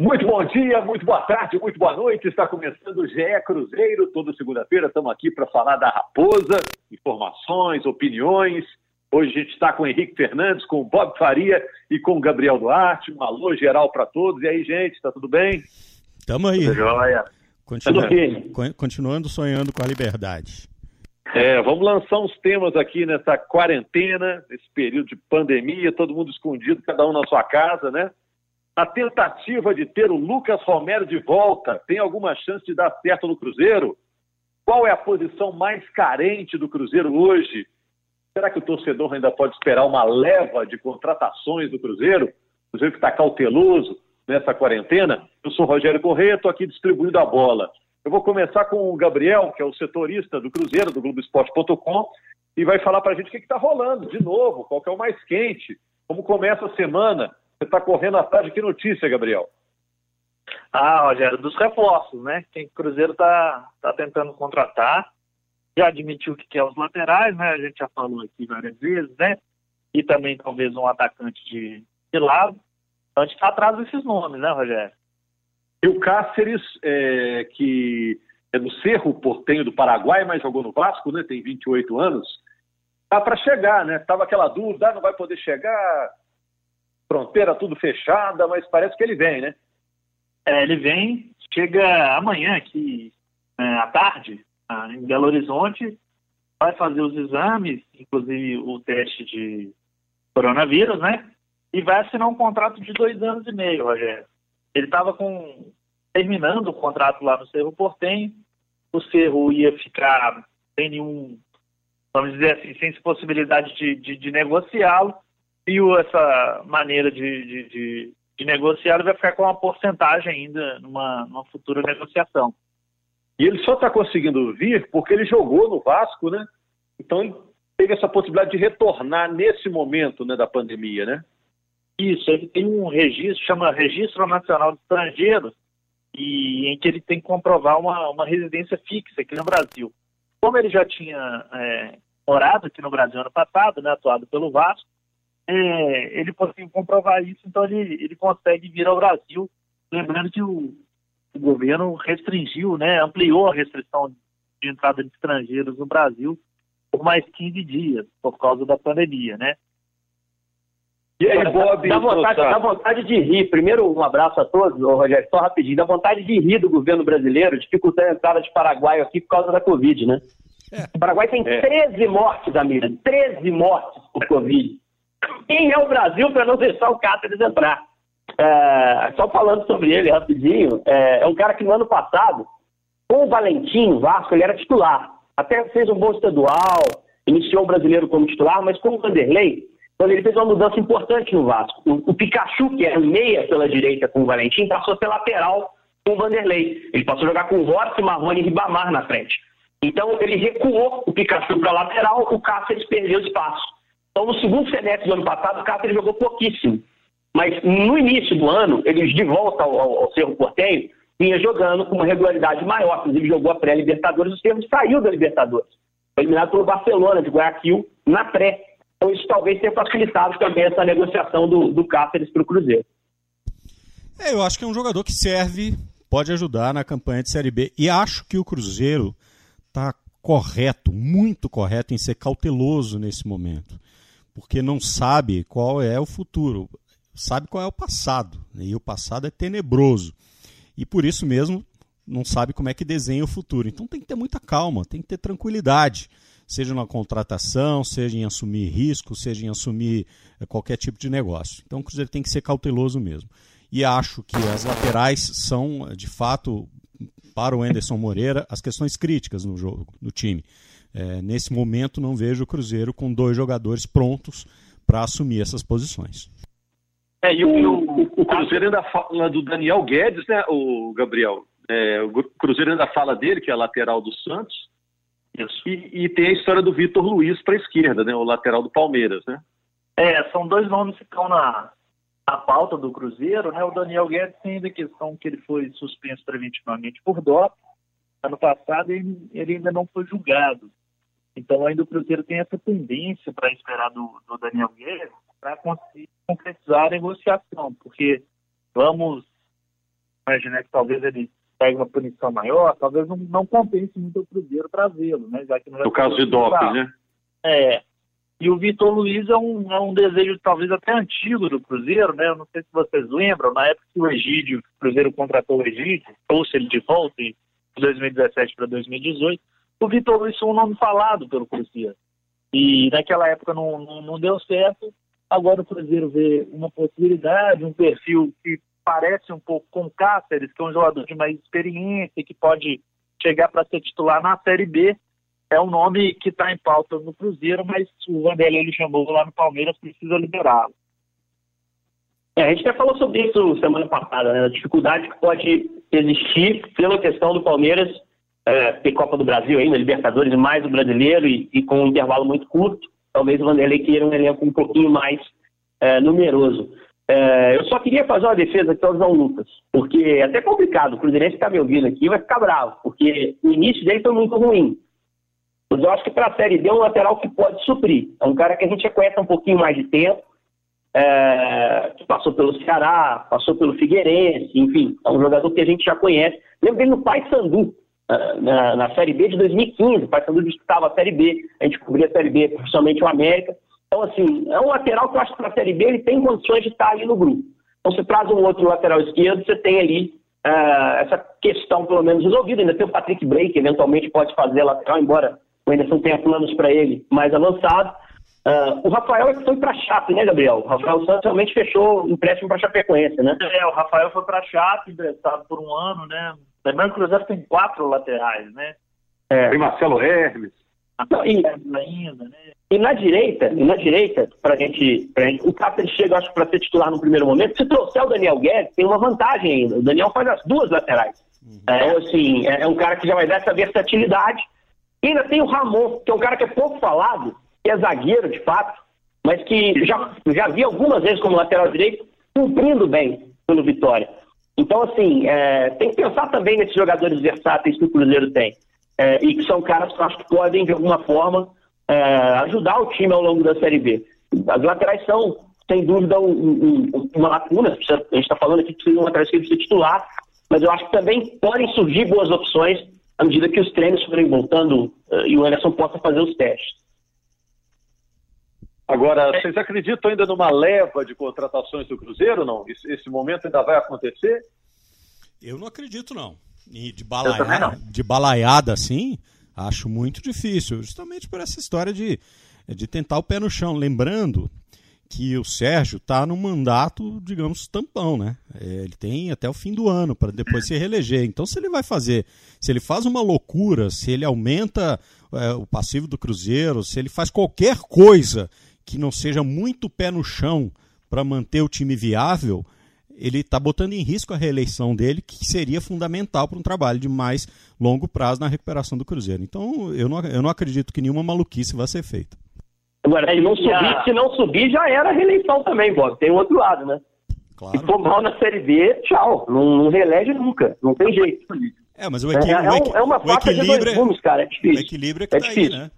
Muito bom dia, muito boa tarde, muito boa noite. Está começando o GE Cruzeiro. Toda segunda-feira estamos aqui para falar da Raposa, informações, opiniões. Hoje a gente está com o Henrique Fernandes, com o Bob Faria e com o Gabriel Duarte. Um alô geral para todos. E aí, gente, está tudo bem? Estamos aí. Tudo jóia. Continua, continuando sonhando com a liberdade. É, vamos lançar uns temas aqui nessa quarentena, nesse período de pandemia, todo mundo escondido, cada um na sua casa, né? A tentativa de ter o Lucas Romero de volta tem alguma chance de dar certo no Cruzeiro? Qual é a posição mais carente do Cruzeiro hoje? Será que o torcedor ainda pode esperar uma leva de contratações do Cruzeiro? O Cruzeiro que está cauteloso nessa quarentena. Eu sou Rogério Corrêa, estou aqui distribuindo a bola. Eu vou começar com o Gabriel, que é o setorista do Cruzeiro, do Globoesporte.com, e vai falar para a gente o que está rolando de novo, qual que é o mais quente, como começa a semana, você está correndo atrás de que notícia, Gabriel? Ah, Rogério, dos reforços, né? Quem Cruzeiro está tá tentando contratar. Já admitiu que quer os laterais, né? A gente já falou aqui várias vezes, né? E também talvez um atacante de, de lado. Então a gente está atrás desses nomes, né, Rogério? E o Cáceres, é, que é do Cerro Portenho do Paraguai, mas jogou no Vasco, né? Tem 28 anos. Tá para chegar, né? Tava aquela dúvida, ah, não vai poder chegar fronteira tudo fechada, mas parece que ele vem, né? É, ele vem, chega amanhã aqui é, à tarde, em Belo Horizonte, vai fazer os exames, inclusive o teste de coronavírus, né? E vai assinar um contrato de dois anos e meio, Rogério. Ele estava com terminando o contrato lá no Cerro Portem, o Cerro ia ficar sem nenhum, vamos dizer assim, sem possibilidade de, de, de negociá-lo viu essa maneira de, de, de, de negociar, ele vai ficar com uma porcentagem ainda numa, numa futura negociação. E ele só está conseguindo vir porque ele jogou no Vasco, né? Então ele teve essa possibilidade de retornar nesse momento né, da pandemia, né? Isso, ele tem um registro, chama Registro Nacional de Estrangeiros, e em que ele tem que comprovar uma, uma residência fixa aqui no Brasil. Como ele já tinha é, morado aqui no Brasil ano passado, né, atuado pelo Vasco, é, ele conseguiu comprovar isso, então ele, ele consegue vir ao Brasil. Lembrando que o, o governo restringiu, né, ampliou a restrição de entrada de estrangeiros no Brasil por mais 15 dias, por causa da pandemia, né? E aí, Bob, dá, vontade, dá vontade de rir. Primeiro, um abraço a todos, Rogério, só rapidinho. Dá vontade de rir do governo brasileiro, dificultando a entrada de Paraguai aqui por causa da Covid, né? É. O Paraguai tem é. 13 mortes, amiga. 13 mortes por Covid. Quem é o Brasil para não deixar o Cáceres entrar? É, só falando sobre ele rapidinho, é, é, um cara que no ano passado, com o Valentim, Vasco, ele era titular. Até fez um bom estadual, iniciou o brasileiro como titular, mas com o Vanderlei, quando ele fez uma mudança importante no Vasco. O, o Pikachu, que era meia pela direita com o Valentim, passou a ser lateral com o Vanderlei. Ele passou a jogar com o Rossi, Marrone e Ribamar na frente. Então ele recuou o Pikachu para lateral, o Cáceres perdeu espaço. Então, no segundo semestre do ano passado, o Cáceres jogou pouquíssimo. Mas no início do ano, ele de volta ao, ao, ao Cerro vinha jogando com uma regularidade maior. Inclusive, jogou a pré-Libertadores. O Cerro saiu da Libertadores. Foi eliminado pelo Barcelona de Guayaquil na pré. Então, isso talvez tenha facilitado também essa negociação do, do Cáceres para o Cruzeiro. É, eu acho que é um jogador que serve, pode ajudar na campanha de Série B. E acho que o Cruzeiro está correto, muito correto em ser cauteloso nesse momento porque não sabe qual é o futuro, sabe qual é o passado, né? e o passado é tenebroso. E por isso mesmo não sabe como é que desenha o futuro. Então tem que ter muita calma, tem que ter tranquilidade, seja na contratação, seja em assumir risco, seja em assumir eh, qualquer tipo de negócio. Então o Cruzeiro tem que ser cauteloso mesmo. E acho que as laterais são, de fato, para o Anderson Moreira, as questões críticas no jogo, no time. É, nesse momento, não vejo o Cruzeiro com dois jogadores prontos para assumir essas posições. É, e o, o, o, Cruzeiro ainda fala do Daniel Guedes, né, o Gabriel? É, o Cruzeiro ainda fala dele, que é lateral do Santos. Isso. E, e tem a história do Vitor Luiz para a esquerda, né, o lateral do Palmeiras, né? É, são dois nomes que estão na, na pauta do Cruzeiro, né? O Daniel Guedes tem ainda a questão que ele foi suspenso preventivamente por doping. Ano passado ele, ele ainda não foi julgado. Então, ainda o Cruzeiro tem essa tendência para esperar do, do Daniel Guedes para conseguir concretizar a negociação, porque vamos imaginar que talvez ele pegue uma punição maior, talvez não, não compense muito o Cruzeiro trazê-lo, né? Já que no caso de doping, né? É. E o Vitor Luiz é um, é um desejo talvez até antigo do Cruzeiro, né? Eu não sei se vocês lembram, na época que o Egídio, o Cruzeiro contratou o Egídio, trouxe ele de volta de 2017 para 2018, o Vitor Luiz foi um nome falado pelo Cruzeiro. E naquela época não, não, não deu certo. Agora o Cruzeiro vê uma possibilidade, um perfil que parece um pouco com Cáceres, que é um jogador de mais experiência, que pode chegar para ser titular na Série B. É um nome que está em pauta no Cruzeiro, mas o Vanderlei ele chamou lá no Palmeiras, precisa liberá-lo. É, a gente até falou sobre isso semana passada, né? A dificuldade que pode existir pela questão do Palmeiras é, ter Copa do Brasil ainda, Libertadores, mais o brasileiro e, e, com um intervalo muito curto. Talvez o Vanderlei queira um elenco um pouquinho mais é, numeroso. É, eu só queria fazer uma defesa aqui ao João Lucas, porque é até complicado. O Cruzeirense está me ouvindo aqui vai ficar bravo, porque o início dele foi muito ruim. Mas eu acho que para a Série D é um lateral que pode suprir. É um cara que a gente já conhece um pouquinho mais de tempo, é, que passou pelo Ceará, passou pelo Figueirense, enfim, é um jogador que a gente já conhece. Lembro dele no Paysandu, na, na Série B de 2015. O Paysandu disputava a Série B, a gente cobria a Série B, principalmente o América. Então, assim, é um lateral que eu acho que para a Série B ele tem condições de estar ali no grupo. Então, você traz um outro lateral esquerdo, você tem ali uh, essa questão pelo menos resolvida. Ainda tem o Patrick que eventualmente pode fazer lateral, embora o Anderson tenha planos para ele mais avançado. Uh, o Rafael é que foi para Chape, né, Gabriel? O Rafael Santos realmente fechou o empréstimo para Chapecoense, né? É, o Rafael foi para Chape, emprestado por um ano, né? Lembrando que o Cruzeiro tem quatro laterais, né? É. Tem Marcelo Hermes. Não, e, ainda, né? e na direita, e na direita, pra gente, pra gente o Cáceres chega, acho, para ser titular no primeiro momento. Se trouxer o Daniel Guedes, tem uma vantagem ainda. O Daniel faz as duas laterais. Uhum. É, assim, é, é, um cara que já vai dar essa versatilidade. E ainda tem o Ramon, que é um cara que é pouco falado, que é zagueiro, de fato, mas que já, já vi algumas vezes como lateral direito, cumprindo bem pelo Vitória. Então, assim, é, tem que pensar também nesses jogadores versáteis que o Cruzeiro tem. É, e que são caras que eu acho que podem, de alguma forma, é, ajudar o time ao longo da Série B. As laterais são, sem dúvida, um, um, uma lacuna. A gente está falando aqui que precisa de um lateral esquerdo titular, mas eu acho que também podem surgir boas opções à medida que os treinos forem voltando uh, e o Anderson possa fazer os testes. Agora, vocês acreditam ainda numa leva de contratações do Cruzeiro, não? Esse, esse momento ainda vai acontecer? Eu não acredito, não. E de balaiada, de balaiada assim, acho muito difícil. Justamente por essa história de, de tentar o pé no chão. Lembrando que o Sérgio está no mandato, digamos, tampão, né? É, ele tem até o fim do ano para depois se reeleger. Então, se ele vai fazer, se ele faz uma loucura, se ele aumenta é, o passivo do Cruzeiro, se ele faz qualquer coisa que não seja muito pé no chão para manter o time viável, ele está botando em risco a reeleição dele, que seria fundamental para um trabalho de mais longo prazo na recuperação do Cruzeiro. Então, eu não, eu não acredito que nenhuma maluquice vá ser feita. Agora, se não subir, se não subir já era a reeleição também, Bob. Tem o outro lado, né? Claro. Se for mal na Série B, tchau. Não, não reelege nunca. Não tem jeito. É, mas o, equi é, é, um, é uma faca de dois gumes, cara. É difícil. O equilíbrio é que é tá difícil. aí, né?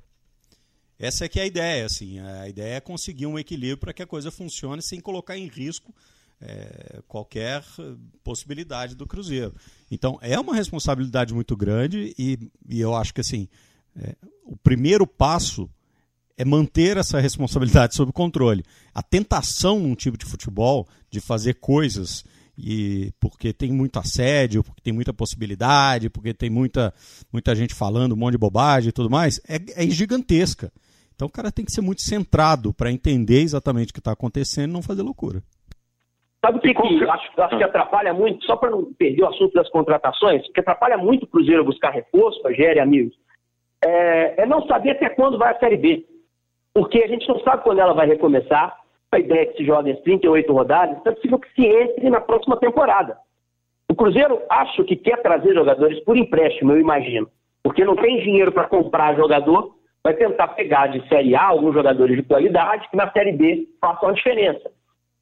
Essa é que é a ideia, assim. A ideia é conseguir um equilíbrio para que a coisa funcione sem colocar em risco é, qualquer possibilidade do Cruzeiro. Então, é uma responsabilidade muito grande e, e eu acho que, assim, é, o primeiro passo é manter essa responsabilidade sob controle. A tentação num tipo de futebol de fazer coisas e porque tem muito assédio, porque tem muita possibilidade, porque tem muita, muita gente falando um monte de bobagem e tudo mais, é, é gigantesca. Então o cara tem que ser muito centrado para entender exatamente o que está acontecendo e não fazer loucura. Sabe o que, que acho, acho que atrapalha muito, só para não perder o assunto das contratações, que atrapalha muito o Cruzeiro buscar reforço, Rogério e amigos, é, é, não saber até quando vai a Série B. Porque a gente não sabe quando ela vai recomeçar, a ideia é que se joga em 38 rodadas, então é possível que se entre na próxima temporada. O Cruzeiro acho que quer trazer jogadores por empréstimo, eu imagino. Porque não tem dinheiro para comprar jogador vai tentar pegar de Série A alguns jogadores de qualidade que na Série B façam a diferença,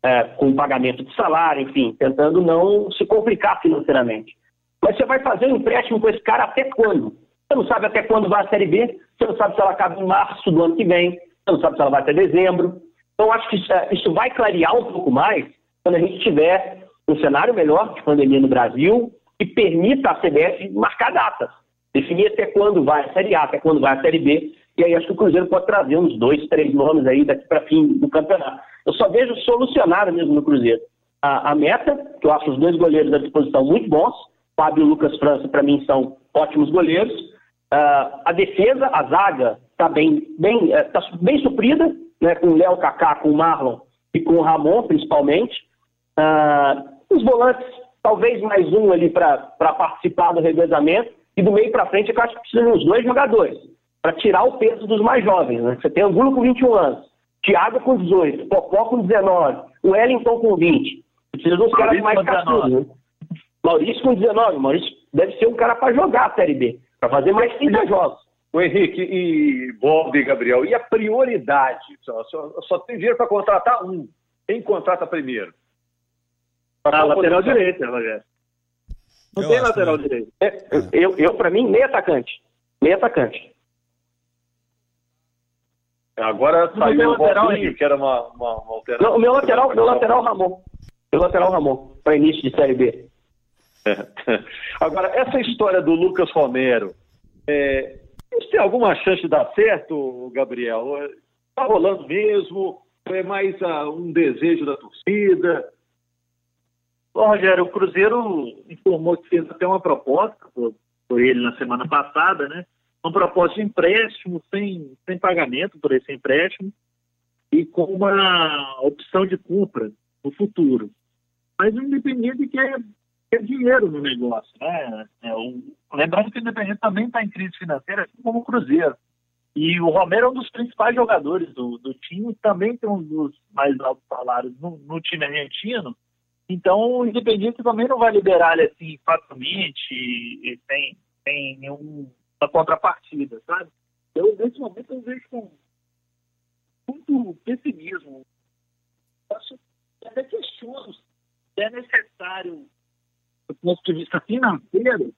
é, com pagamento de salário, enfim, tentando não se complicar financeiramente. Mas você vai fazer um empréstimo com esse cara até quando? Você não sabe até quando vai a Série B, você não sabe se ela acaba em março do ano que vem, você não sabe se ela vai até dezembro. Então, acho que isso, é, isso vai clarear um pouco mais quando a gente tiver um cenário melhor de pandemia no Brasil que permita a CBF marcar datas, definir até quando vai a Série A, até quando vai a Série B, e aí acho que o Cruzeiro pode trazer uns dois, três nomes aí daqui para fim do campeonato. Eu só vejo solucionado mesmo no Cruzeiro. A, a, meta, que eu acho os dois goleiros à disposição muito bons, Fábio e Lucas França, para mim, são ótimos goleiros. Uh, a defesa, a zaga, está bem, bem, uh, tá bem suprida, né, com o Léo Kaká, com o Marlon e com o Ramon, principalmente. Uh, os volantes, talvez mais um ali para participar do revezamento. E do meio para frente, eu acho que precisa de uns dois jogadores, para tirar o peso dos mais jovens. Né? Você tem Angulo com 21 anos, Thiago com 18, Popó com 19, o Wellington com 20. Precisa de uns caras mais cascudos. Né? Maurício com 19. Maurício deve ser um cara para jogar a Série B, para fazer mais 30 jogos. O Henrique e Bob e Gabriel, e a prioridade? Só, só, só tem dinheiro para contratar um. Quem contrata primeiro? Ah, lateral direito, Rogério. Não eu tem lateral direito. É, eu, eu para mim, meio atacante. Meio atacante. Agora saiu o Bobinho, que era uma, uma, uma alternativa. Não, o meu lateral, meu lateral Ramon. Meu lateral Ramon, para início de Série B. É. Agora, essa história do Lucas Romero, é, tem alguma chance de dar certo, Gabriel? Está rolando mesmo? É mais uh, um desejo da torcida? Bom, Rogério, o Cruzeiro informou que fez até uma proposta por, por ele na semana passada, né? Uma proposta de empréstimo sem, sem pagamento por esse empréstimo e com uma opção de compra no futuro. Mas o Independente quer, quer dinheiro no negócio, né? É, o, lembrando que o Independente também está em crise financeira, assim como o Cruzeiro. E o Romero é um dos principais jogadores do, do time, também tem um dos mais altos salários no, no time argentino. Então, o Independiente também não vai liberar ele assim facilmente sem, sem nenhuma contrapartida, sabe? Eu, nesse momento, eu vejo com muito pessimismo. Acho, até questiono se é necessário, do ponto de vista financeiro,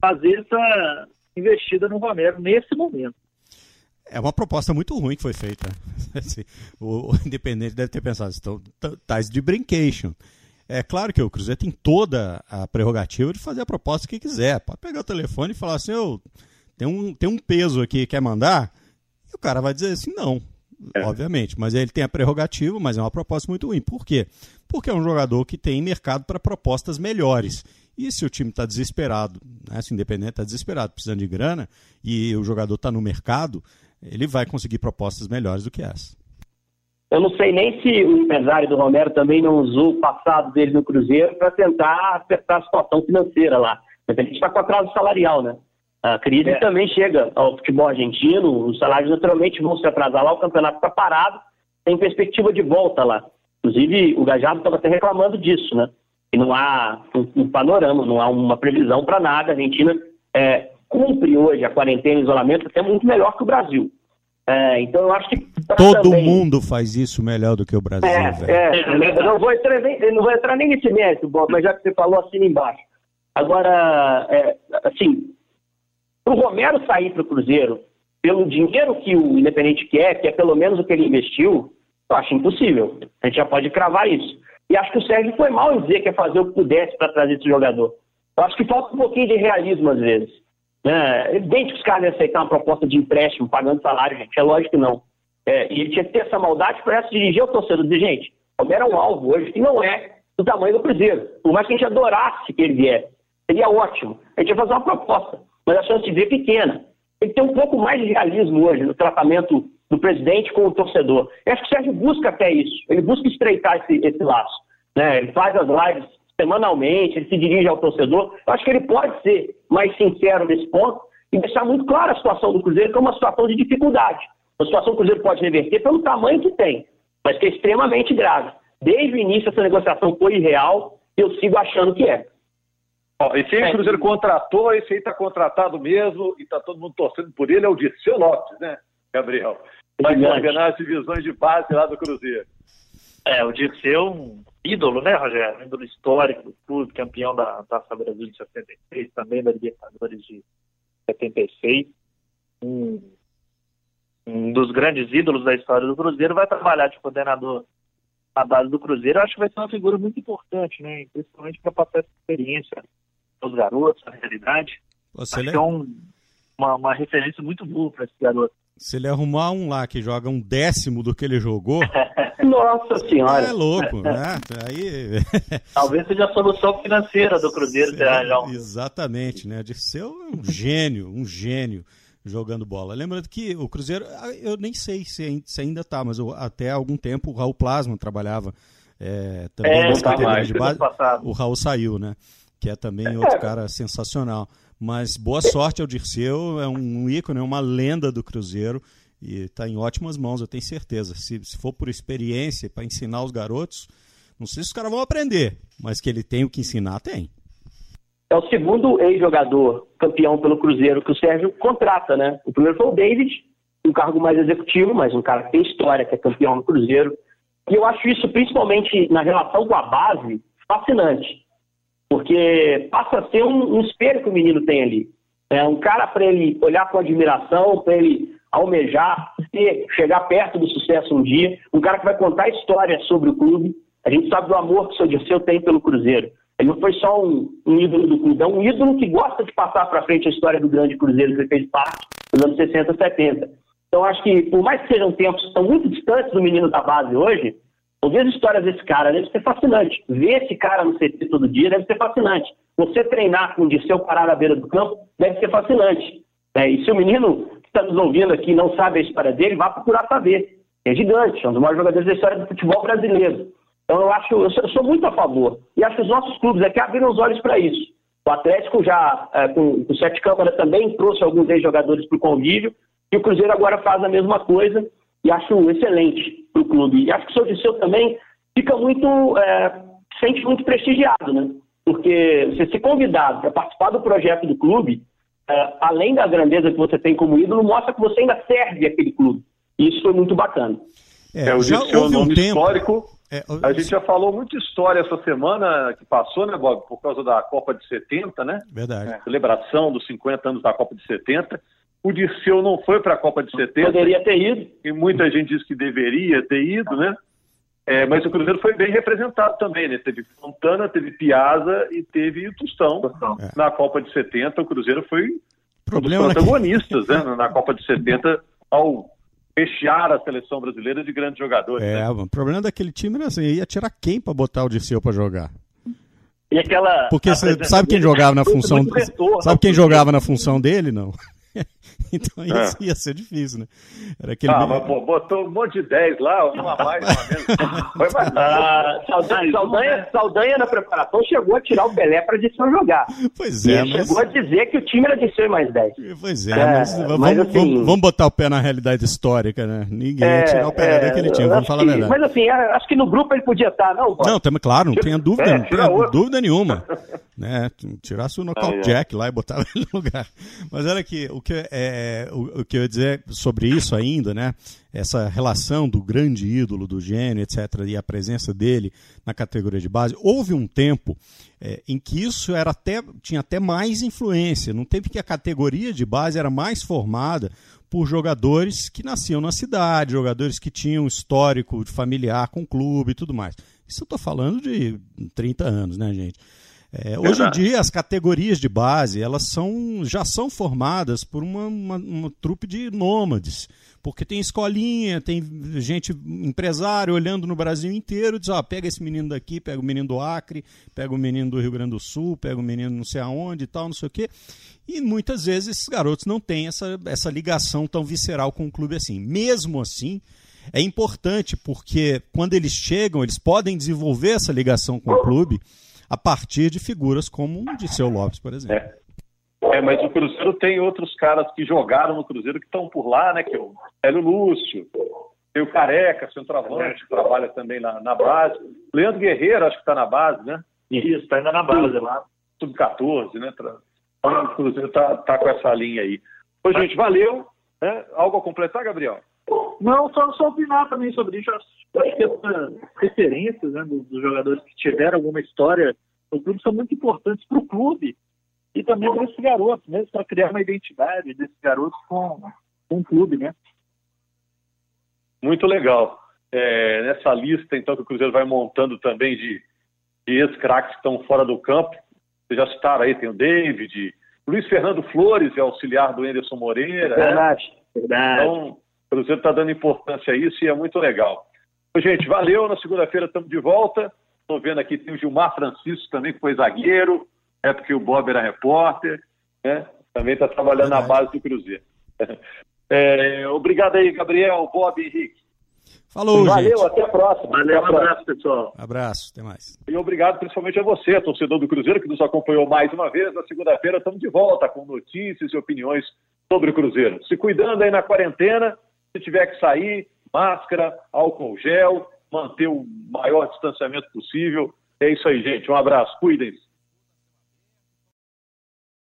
fazer essa investida no Romero nesse momento. É uma proposta muito ruim que foi feita. o, Independente deve ter pensado, estão tais de brincation. É claro que o Cruzeiro tem toda a prerrogativa de fazer a proposta que quiser. Pode pegar o telefone e falar assim, oh, tem, um, tem um peso aqui, quer mandar? E o cara vai dizer assim, não, é. obviamente. Mas ele tem a prerrogativa, mas é uma proposta muito ruim. Por quê? Porque é um jogador que tem mercado para propostas melhores. E se o time está desesperado, né, se o Independente está desesperado, precisando de grana, e o jogador está no mercado, ele vai conseguir propostas melhores do que essa. Eu não sei nem se o empresário do Romero também não usou o passado dele no Cruzeiro para tentar acertar a situação financeira lá. Mas a gente está com atraso salarial, né? A crise é. também chega ao futebol argentino, os salários naturalmente vão se atrasar lá, o campeonato está parado, tem perspectiva de volta lá. Inclusive, o Gajardo estava até reclamando disso, né? E não há um, um panorama, não há uma previsão para nada. A Argentina é, cumpre hoje a quarentena e isolamento até muito melhor que o Brasil. É, então eu acho que. Todo também... mundo faz isso melhor do que o Brasil. É, é, não, vou entrar nem, não vou entrar nem nesse mérito, Bob, mas já que você falou assim embaixo. Agora, é, assim, o Romero sair para o Cruzeiro pelo dinheiro que o Independente quer, que é pelo menos o que ele investiu, eu acho impossível. A gente já pode cravar isso. E acho que o Sérgio foi mal em dizer que ia fazer o que pudesse para trazer esse jogador. Eu acho que falta um pouquinho de realismo às vezes. É evidente que os caras iam aceitar uma proposta de empréstimo pagando salário, gente. É lógico que não. É, e ele tinha que ter essa maldade para se dirigir ao torcedor. Dizer, gente, o era um alvo hoje que não é do tamanho do Cruzeiro. Por mais que a gente adorasse que ele viesse, seria ótimo. A gente ia fazer uma proposta, mas a chance de ver é pequena. Tem um pouco mais de realismo hoje no tratamento do presidente com o torcedor. Eu acho que o Sérgio busca até isso. Ele busca estreitar esse, esse laço. Né? Ele faz as lives semanalmente, ele se dirige ao torcedor. Eu acho que ele pode ser mais sincero nesse ponto e deixar muito clara a situação do Cruzeiro, que é uma situação de dificuldade. Uma situação que o Cruzeiro pode reverter pelo tamanho que tem, mas que é extremamente grave. Desde o início, essa negociação foi irreal e eu sigo achando que é. Ó, esse aí o Cruzeiro contratou, esse aí está contratado mesmo e está todo mundo torcendo por ele, é o Dirceu Lopes, né, Gabriel? Vai coordenar as divisões de base lá do Cruzeiro. É, o Dirceu, um ídolo, né, Rogério? Um ídolo histórico do clube, campeão da Taça Brasil de 76, também da Libertadores de 76. Um, um dos grandes ídolos da história do Cruzeiro vai trabalhar de coordenador a base do Cruzeiro, eu acho que vai ser uma figura muito importante, né? Principalmente para passar essa experiência aos garotos, a realidade. Você acho é um, uma, uma referência muito boa para esse garoto. Se ele arrumar um lá que joga um décimo do que ele jogou. Nossa senhora! É louco, né? Aí... Talvez seja a solução financeira do Cruzeiro um... Exatamente, né? De ser um gênio, um gênio jogando bola. Lembrando que o Cruzeiro, ah, eu nem sei se, ainda está, mas até algum tempo o Raul Plasma trabalhava é, também é, nas categorias de base. O Raul saiu, né? Que é também é. outro cara sensacional. Mas boa sorte ao Dirceu, é um ícone, é uma lenda do Cruzeiro e está em ótimas mãos, eu tenho certeza. Se, se for por experiência, para ensinar os garotos, não sei se os caras vão aprender, mas que ele tem o que ensinar, tem. É o segundo ex-jogador campeão pelo Cruzeiro que o Sérgio contrata, né? O primeiro foi o David, um cargo mais executivo, mas um cara que tem história, que é campeão no Cruzeiro. E eu acho isso, principalmente na relação com a base, fascinante porque passa a ser um, um espelho que o menino tem ali. É um cara para ele olhar com admiração, para ele almejar, ter, chegar perto do sucesso um dia, um cara que vai contar histórias sobre o clube. A gente sabe do amor que o seu Dirceu tem pelo Cruzeiro. Ele não foi só um, um, ídolo do clube, é um ídolo que gosta de passar para frente a história do grande Cruzeiro que fez parte nos anos 60, 70. Então, acho que, por mais que sejam tempos que tão muito distantes do menino da base hoje, Ouvir as histórias desse cara deve ser fascinante. Ver esse cara no CT todo dia deve ser fascinante. Você treinar com o Dirceu parar na beira do campo deve ser fascinante. É, e se o menino que está nos ouvindo aqui não sabe a história dele, vá procurar saber. É gigante, é um dos maiores jogadores da história do futebol brasileiro. Então eu acho, eu sou, eu sou muito a favor. E acho que os nossos clubes aqui abriram os olhos para isso. O Atlético já, é, com, com o Sete Câmara, também trouxe alguns ex-jogadores para o convívio. E o Cruzeiro agora faz a mesma coisa e acho excelente para o clube. E acho que o seu Disseu também fica muito, é, sente muito prestigiado, né? Porque você ser convidado para participar do projeto do clube, é, além da grandeza que você tem como ídolo, mostra que você ainda serve aquele clube. E isso foi muito bacana. É, é o Disseu é um nome tempo... histórico. É, a gente já falou muita história essa semana que passou, né, Bob, por causa da Copa de 70, né? Verdade. É, celebração dos 50 anos da Copa de 70. O Dirceu não foi para a Copa de 70. Poderia ter ido. E muita gente diz que deveria ter ido, né? É, mas o Cruzeiro foi bem representado também, né? Teve Fontana, teve Piazza e teve o Tostão é. na Copa de 70. O Cruzeiro foi Problema um dos protagonistas né? na Copa de 70 ao fechar a seleção brasileira de grandes jogadores. É, né? o problema daquele time era assim, ia tirar quem para botar o Dirceu para jogar? E aquela Porque sabe quem jogava na função sabe quem jogava na função dele não? então ia, é. ia ser difícil, né? Era aquele ah, mas pô, botou um monte de 10 lá, uma mais, uma menos. Foi mais. Ah, Saldanha, Saldanha, Saldanha, na preparação chegou a tirar o Pelé para Dirceu jogar. Pois é, mas... Chegou a dizer que o time era de ser mais 10. Pois é, é mas, vamos, mas assim... vamos, vamos, botar o pé na realidade histórica, né? Ninguém é, ia tirar o Pelé é, daquele time, vamos falar que, a verdade. Mas assim, acho que no grupo ele podia estar, não? Pode? Não, também, claro, não tenha dúvida, é, não tenha dúvida nenhuma. né? Tirasse o Knockout ah, Jack lá e botava ele no lugar. Mas olha aqui, o que é o, o, que eu ia dizer sobre isso ainda, né? Essa relação do grande ídolo, do gênio, etc., e a presença dele na categoria de base. Houve um tempo é, em que isso era até, tinha até mais influência, num tempo que a categoria de base era mais formada por jogadores que nasciam na cidade, jogadores que tinham histórico familiar com o clube e tudo mais. Isso eu estou falando de 30 anos, né, gente? É, hoje em dia, as categorias de base elas são, já são formadas por uma, uma, uma trupe de nômades, porque tem escolinha, tem gente, empresário olhando no Brasil inteiro, diz, ó, pega esse menino daqui, pega o menino do Acre, pega o menino do Rio Grande do Sul, pega o menino não sei aonde e tal, não sei o quê. E muitas vezes esses garotos não têm essa, essa ligação tão visceral com o clube assim. Mesmo assim, é importante porque quando eles chegam, eles podem desenvolver essa ligação com o clube a partir de figuras como o Disseu Lopes, por exemplo. É. é. mas o Cruzeiro tem outros caras que jogaram no Cruzeiro que estão por lá, né? Que é o Hélio Lúcio, tem o Careca, centroavante, que trabalha também na, na base. Leandro Guerreiro, acho que está na base, né? Isso, está ainda na base lá. Sub-14, né? Então, o Cruzeiro está tá com essa linha aí. Pois, gente, valeu. Né? Algo a completar, Gabriel? Não, só, só opinar também sobre isso. Acho que essas referências né, dos, dos, jogadores que tiveram alguma história no clube são muito importantes para o clube e também para esses garotos, mesmo para criar uma identidade desses garotos com, com o clube, né? Muito legal. é, nessa lista então que o Cruzeiro vai montando também de, de ex-craques que estão fora do campo. Vocês já citaram aí, tem o David, Luiz Fernando Flores é auxiliar do Anderson Moreira. Verdade, né? verdade. Então, o Cruzeiro está dando importância a isso e é muito legal. Gente, valeu. Na segunda-feira estamos de volta. Estou vendo aqui, tem o Gilmar Francisco também, que foi zagueiro, é porque o Bob era repórter, né? Também está trabalhando na base do Cruzeiro. É, obrigado aí, Gabriel, Bob e Henrique. Falou, Valeu, gente. até a próxima. Valeu, um abraço, pessoal. Abraço, até mais. E obrigado principalmente a você, torcedor do Cruzeiro, que nos acompanhou mais uma vez. Na segunda-feira estamos de volta com notícias e opiniões sobre o Cruzeiro. Se cuidando aí na quarentena, se tiver que sair, máscara, álcool gel, manter o maior distanciamento possível. É isso aí, gente. Um abraço. Cuidem-se.